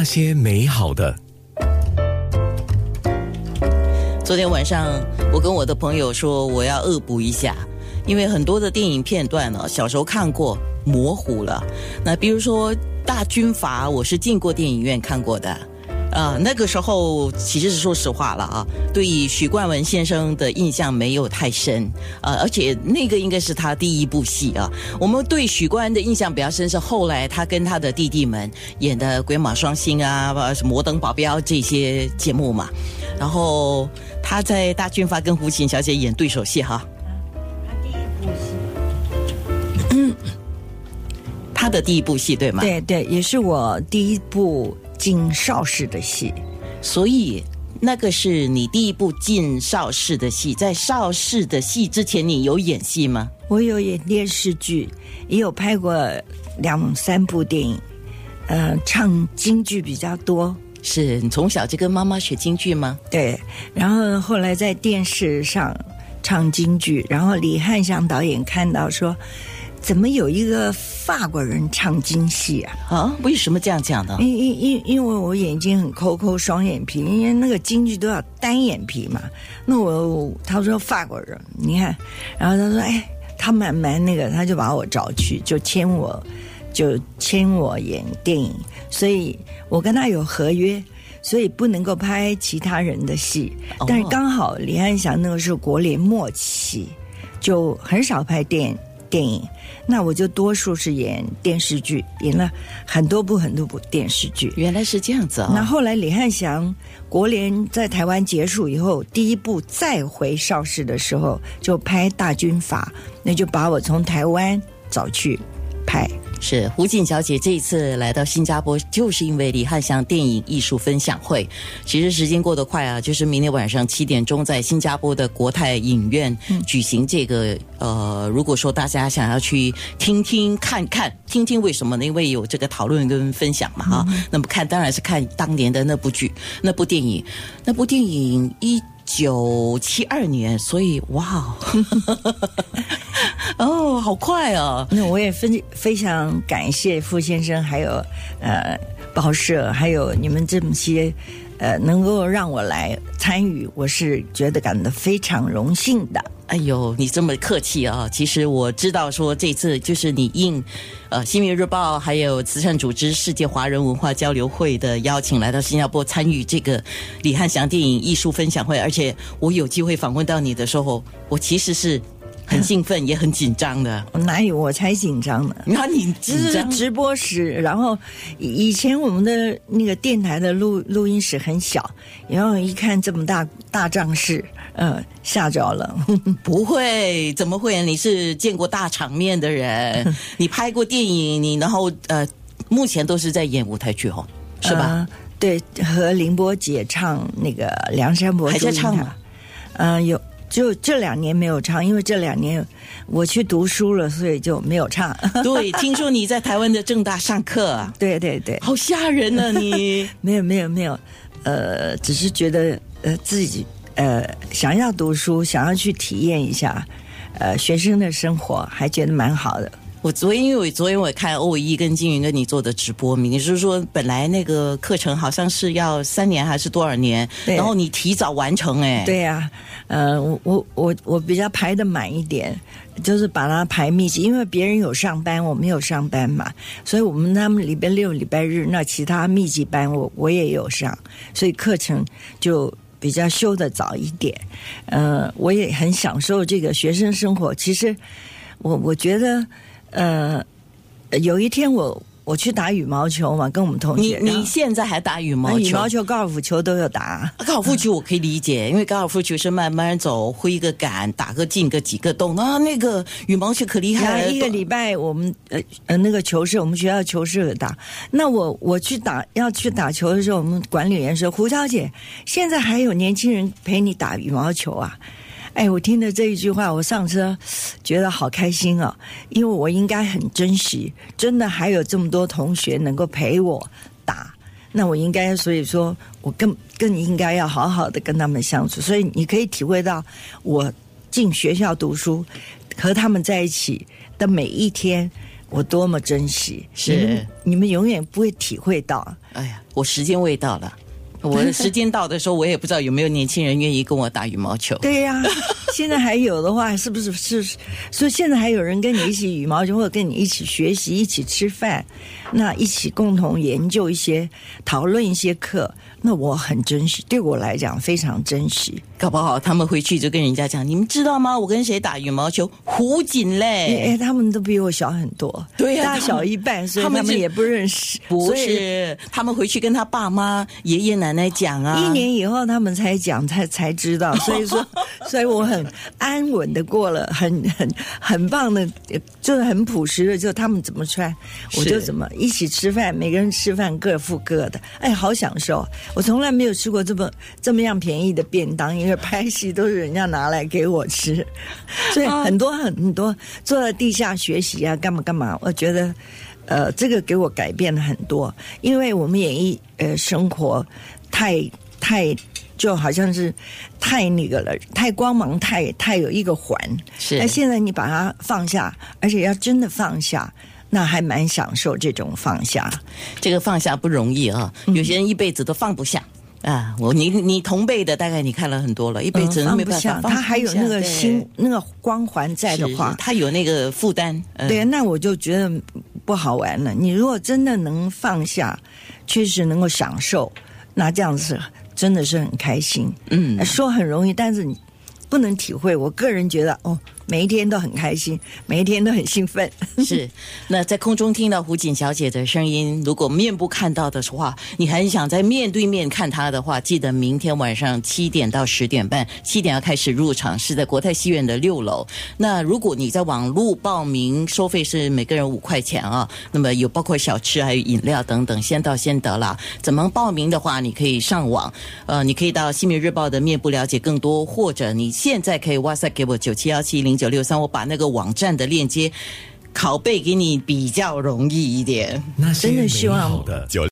那些美好的。昨天晚上，我跟我的朋友说，我要恶补一下，因为很多的电影片段呢，小时候看过，模糊了。那比如说《大军阀》，我是进过电影院看过的。啊，那个时候其实是说实话了啊，对许冠文先生的印象没有太深，呃，而且那个应该是他第一部戏啊。我们对许冠文的印象比较深是后来他跟他的弟弟们演的《鬼马双星》啊，什么《摩登保镖》这些节目嘛。然后他在《大军阀》跟胡琴小姐演对手戏哈。他第一部戏，嗯，他的第一部戏对吗？对对，也是我第一部。进邵氏的戏，所以那个是你第一部进邵氏的戏。在邵氏的戏之前，你有演戏吗？我有演电视剧，也有拍过两三部电影。呃，唱京剧比较多。是你从小就跟妈妈学京剧吗？对。然后后来在电视上唱京剧，然后李翰祥导演看到说。怎么有一个法国人唱京戏啊？啊，为什么这样讲呢？因因因因为我眼睛很抠抠，双眼皮，因为那个京剧都要单眼皮嘛。那我他说法国人，你看，然后他说哎，他蛮蛮那个，他就把我找去，就签我，就签我演电影。所以我跟他有合约，所以不能够拍其他人的戏。但是刚好李安祥那个是国联末期，就很少拍电影。电影，那我就多数是演电视剧，演了很多部很多部电视剧。原来是这样子啊！那后来李汉祥国联在台湾结束以后，第一部再回邵氏的时候，就拍《大军阀》，那就把我从台湾找去拍。是胡锦小姐这一次来到新加坡，就是因为李汉祥电影艺术分享会。其实时间过得快啊，就是明天晚上七点钟在新加坡的国泰影院举行这个。呃，如果说大家想要去听听看看，听听为什么呢？因为有这个讨论跟分享嘛，哈。那么看当然是看当年的那部剧、那部电影、那部电影一九七二年，所以哇。哦，好快哦！那我也非非常感谢傅先生，还有呃报社，还有你们这么些呃，能够让我来参与，我是觉得感到非常荣幸的。哎呦，你这么客气啊！其实我知道，说这次就是你应呃《新民日报》还有慈善组织世界华人文化交流会的邀请，来到新加坡参与这个李汉祥电影艺术分享会，而且我有机会访问到你的时候，我其实是。很兴奋，也很紧张的。哪有我才紧张呢？那你这是直播时，然后以前我们的那个电台的录录音室很小，然后一看这么大大仗势，嗯，吓着了。不会，怎么会？你是见过大场面的人，你拍过电影，你然后呃，目前都是在演舞台剧哦，是吧？对，和凌波姐唱那个《梁山伯》还在唱吗？嗯，有。就这两年没有唱，因为这两年我去读书了，所以就没有唱。对，听说你在台湾的正大上课，对对对，好吓人呢！你 没有没有没有，呃，只是觉得呃自己呃想要读书，想要去体验一下呃学生的生活，还觉得蛮好的。我昨天因为我昨天我看欧一跟金云跟你做的直播，你是说本来那个课程好像是要三年还是多少年，然后你提早完成哎？对呀，呃，我我我我比较排的满一点，就是把它排密集，因为别人有上班，我没有上班嘛，所以我们他们礼拜六、礼拜日那其他密集班我我也有上，所以课程就比较修的早一点。呃，我也很享受这个学生生活。其实我我觉得。呃，有一天我我去打羽毛球嘛，跟我们同学。你你现在还打羽毛球？羽毛球、高尔夫球都有打。高尔夫球我可以理解，因为高尔夫球是慢慢走，挥个杆，打个进个几个洞啊。那个羽毛球可厉害了。一个礼拜我们呃呃那个球室，我们学校球室打。那我我去打要去打球的时候，我们管理员说：“胡小姐，现在还有年轻人陪你打羽毛球啊？”哎，我听了这一句话，我上车觉得好开心啊！因为我应该很珍惜，真的还有这么多同学能够陪我打，那我应该，所以说我更更应该要好好的跟他们相处。所以你可以体会到，我进学校读书和他们在一起的每一天，我多么珍惜，是你们你们永远不会体会到。哎呀，我时间未到了。我的时间到的时候，我也不知道有没有年轻人愿意跟我打羽毛球。对呀、现在还有的话，是不是是？所以现在还有人跟你一起羽毛球，或者跟你一起学习、一起吃饭，那一起共同研究一些、讨论一些课，那我很珍惜，对我来讲非常珍惜。搞不好他们回去就跟人家讲，你们知道吗？我跟谁打羽毛球？胡锦哎、嘞。哎他们都比我小很多，对呀大小一半，所以他们也不认识，不所以是，他们回去跟他爸妈、爷爷奶奶奶讲啊。一年以后他们才讲，才才知道，所以说，所以我很安稳的过了，很很很棒的，呃就是很朴实的，就他们怎么穿，我就怎么一起吃饭，每个人吃饭各付各的，哎，好享受。我从来没有吃过这么这么样便宜的便当，因为拍戏都是人家拿来给我吃，所以很多很多坐在地下学习啊，干嘛干嘛，我觉得。呃，这个给我改变了很多，因为我们演艺呃生活太太就好像是太那个了，太光芒，太太有一个环。是那现在你把它放下，而且要真的放下，那还蛮享受这种放下。这个放下不容易啊，嗯有些人一辈子都放不下。啊，我你你同辈的大概你看了很多了，一辈子嗯都没办法放不下，他还有那个心那个光环在的话，他有那个负担。呃对，那我就觉得不好玩了。你如果真的能放下，确实能够享受，那这样子真的是很开心。嗯，说很容易，但是你不能体会。我个人觉得，哦，每一天都很开心，每一天都很兴奋。是，那在空中听到胡锦小姐的声音，如果面部看到的话，你很想在面对面看她的话，记得明天晚上七点到十点半，七点要开始入场，是在国泰戏院的六楼。那如果你在网络报名，收费是每个人五块钱啊，那么有包括小吃还有饮料等等，先到先得啦。怎么报名的话，你可以上网，呃，你可以到《新民日报》的面部了解更多，或者你现在可以 WhatsApp 给我九七幺七零九六三，我把那个网站的链接拷贝给你，比较容易一点。那真的希望好的九